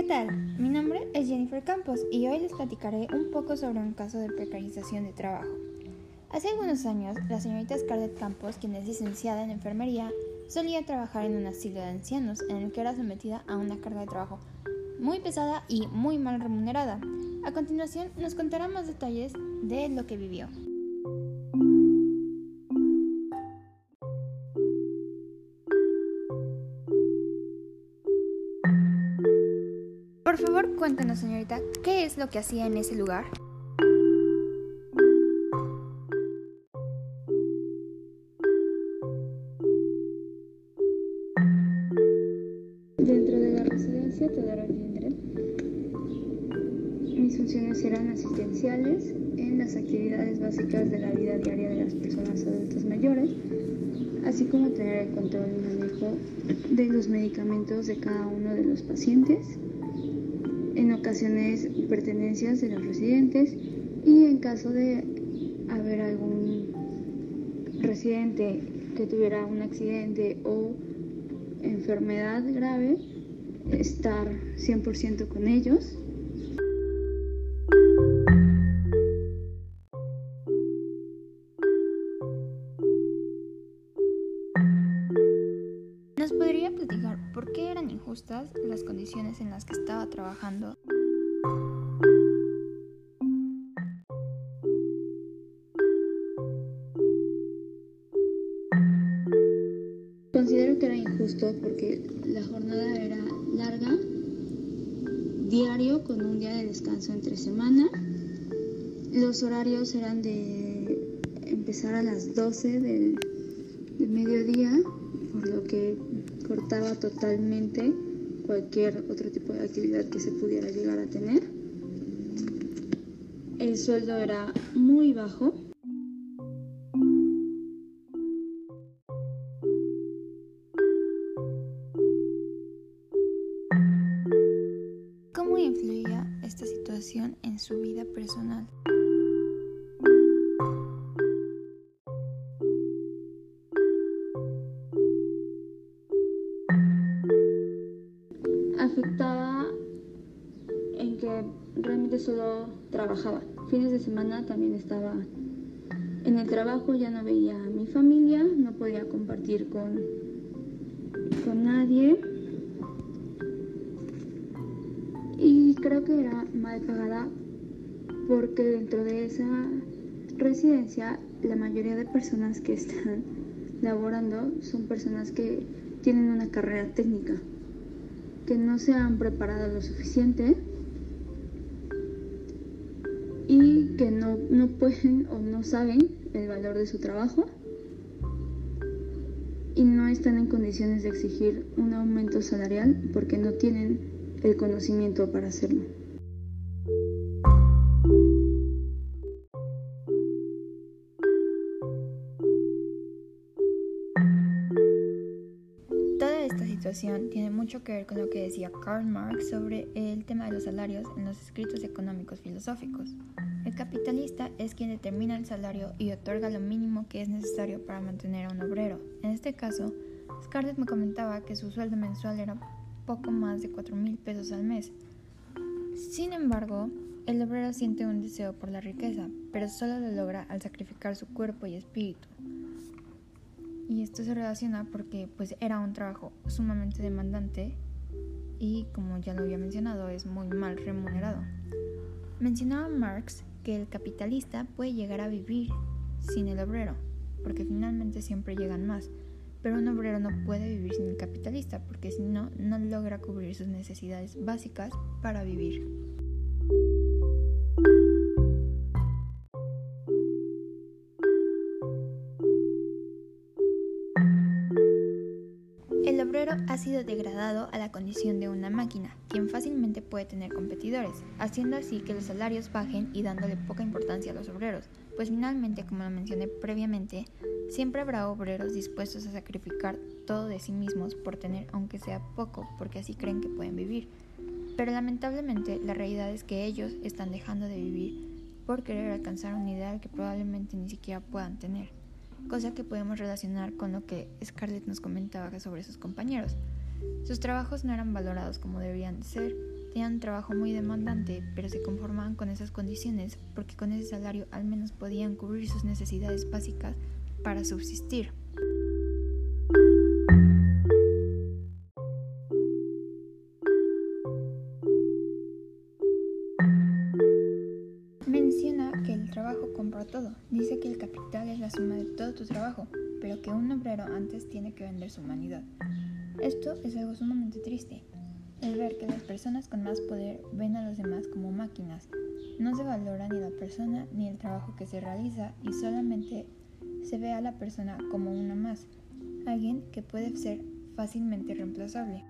¿Qué tal? Mi nombre es Jennifer Campos y hoy les platicaré un poco sobre un caso de precarización de trabajo. Hace algunos años, la señorita Scarlett Campos, quien es licenciada en enfermería, solía trabajar en un asilo de ancianos en el que era sometida a una carga de trabajo muy pesada y muy mal remunerada. A continuación nos contará más detalles de lo que vivió. Por favor, cuéntenos, señorita, ¿qué es lo que hacía en ese lugar? Dentro de la residencia Teodoro Lindgren, mis funciones eran asistenciales en las actividades básicas de la vida diaria de las personas adultas mayores, así como tener el control y manejo de los medicamentos de cada uno de los pacientes, en ocasiones pertenencias de los residentes y en caso de haber algún residente que tuviera un accidente o enfermedad grave, estar 100% con ellos. Las condiciones en las que estaba trabajando? Considero que era injusto porque la jornada era larga, diario con un día de descanso entre semana. Los horarios eran de empezar a las 12 del, del mediodía, por lo que cortaba totalmente cualquier otro tipo de actividad que se pudiera llegar a tener. El sueldo era muy bajo. ¿Cómo influía esta situación en su vida personal? Afectaba en que realmente solo trabajaba. Fines de semana también estaba en el trabajo, ya no veía a mi familia, no podía compartir con, con nadie. Y creo que era mal pagada porque dentro de esa residencia la mayoría de personas que están laborando son personas que tienen una carrera técnica que no se han preparado lo suficiente y que no, no pueden o no saben el valor de su trabajo y no están en condiciones de exigir un aumento salarial porque no tienen el conocimiento para hacerlo. Situación tiene mucho que ver con lo que decía Karl Marx sobre el tema de los salarios en los escritos económicos filosóficos. El capitalista es quien determina el salario y otorga lo mínimo que es necesario para mantener a un obrero. En este caso, Scarlett me comentaba que su sueldo mensual era poco más de 4 mil pesos al mes. Sin embargo, el obrero siente un deseo por la riqueza, pero solo lo logra al sacrificar su cuerpo y espíritu. Y esto se relaciona porque pues era un trabajo sumamente demandante y como ya lo había mencionado es muy mal remunerado. Mencionaba Marx que el capitalista puede llegar a vivir sin el obrero, porque finalmente siempre llegan más, pero un obrero no puede vivir sin el capitalista, porque si no, no logra cubrir sus necesidades básicas para vivir. Ha sido degradado a la condición de una máquina, quien fácilmente puede tener competidores, haciendo así que los salarios bajen y dándole poca importancia a los obreros, pues finalmente, como lo mencioné previamente, siempre habrá obreros dispuestos a sacrificar todo de sí mismos por tener aunque sea poco, porque así creen que pueden vivir. Pero lamentablemente la realidad es que ellos están dejando de vivir por querer alcanzar un ideal que probablemente ni siquiera puedan tener cosa que podemos relacionar con lo que Scarlett nos comentaba sobre sus compañeros. Sus trabajos no eran valorados como deberían de ser, tenían un trabajo muy demandante, pero se conformaban con esas condiciones porque con ese salario al menos podían cubrir sus necesidades básicas para subsistir. Dice que el capital es la suma de todo tu trabajo, pero que un obrero antes tiene que vender su humanidad. Esto es algo sumamente triste, el ver que las personas con más poder ven a los demás como máquinas. No se valora ni la persona ni el trabajo que se realiza y solamente se ve a la persona como una más, alguien que puede ser fácilmente reemplazable.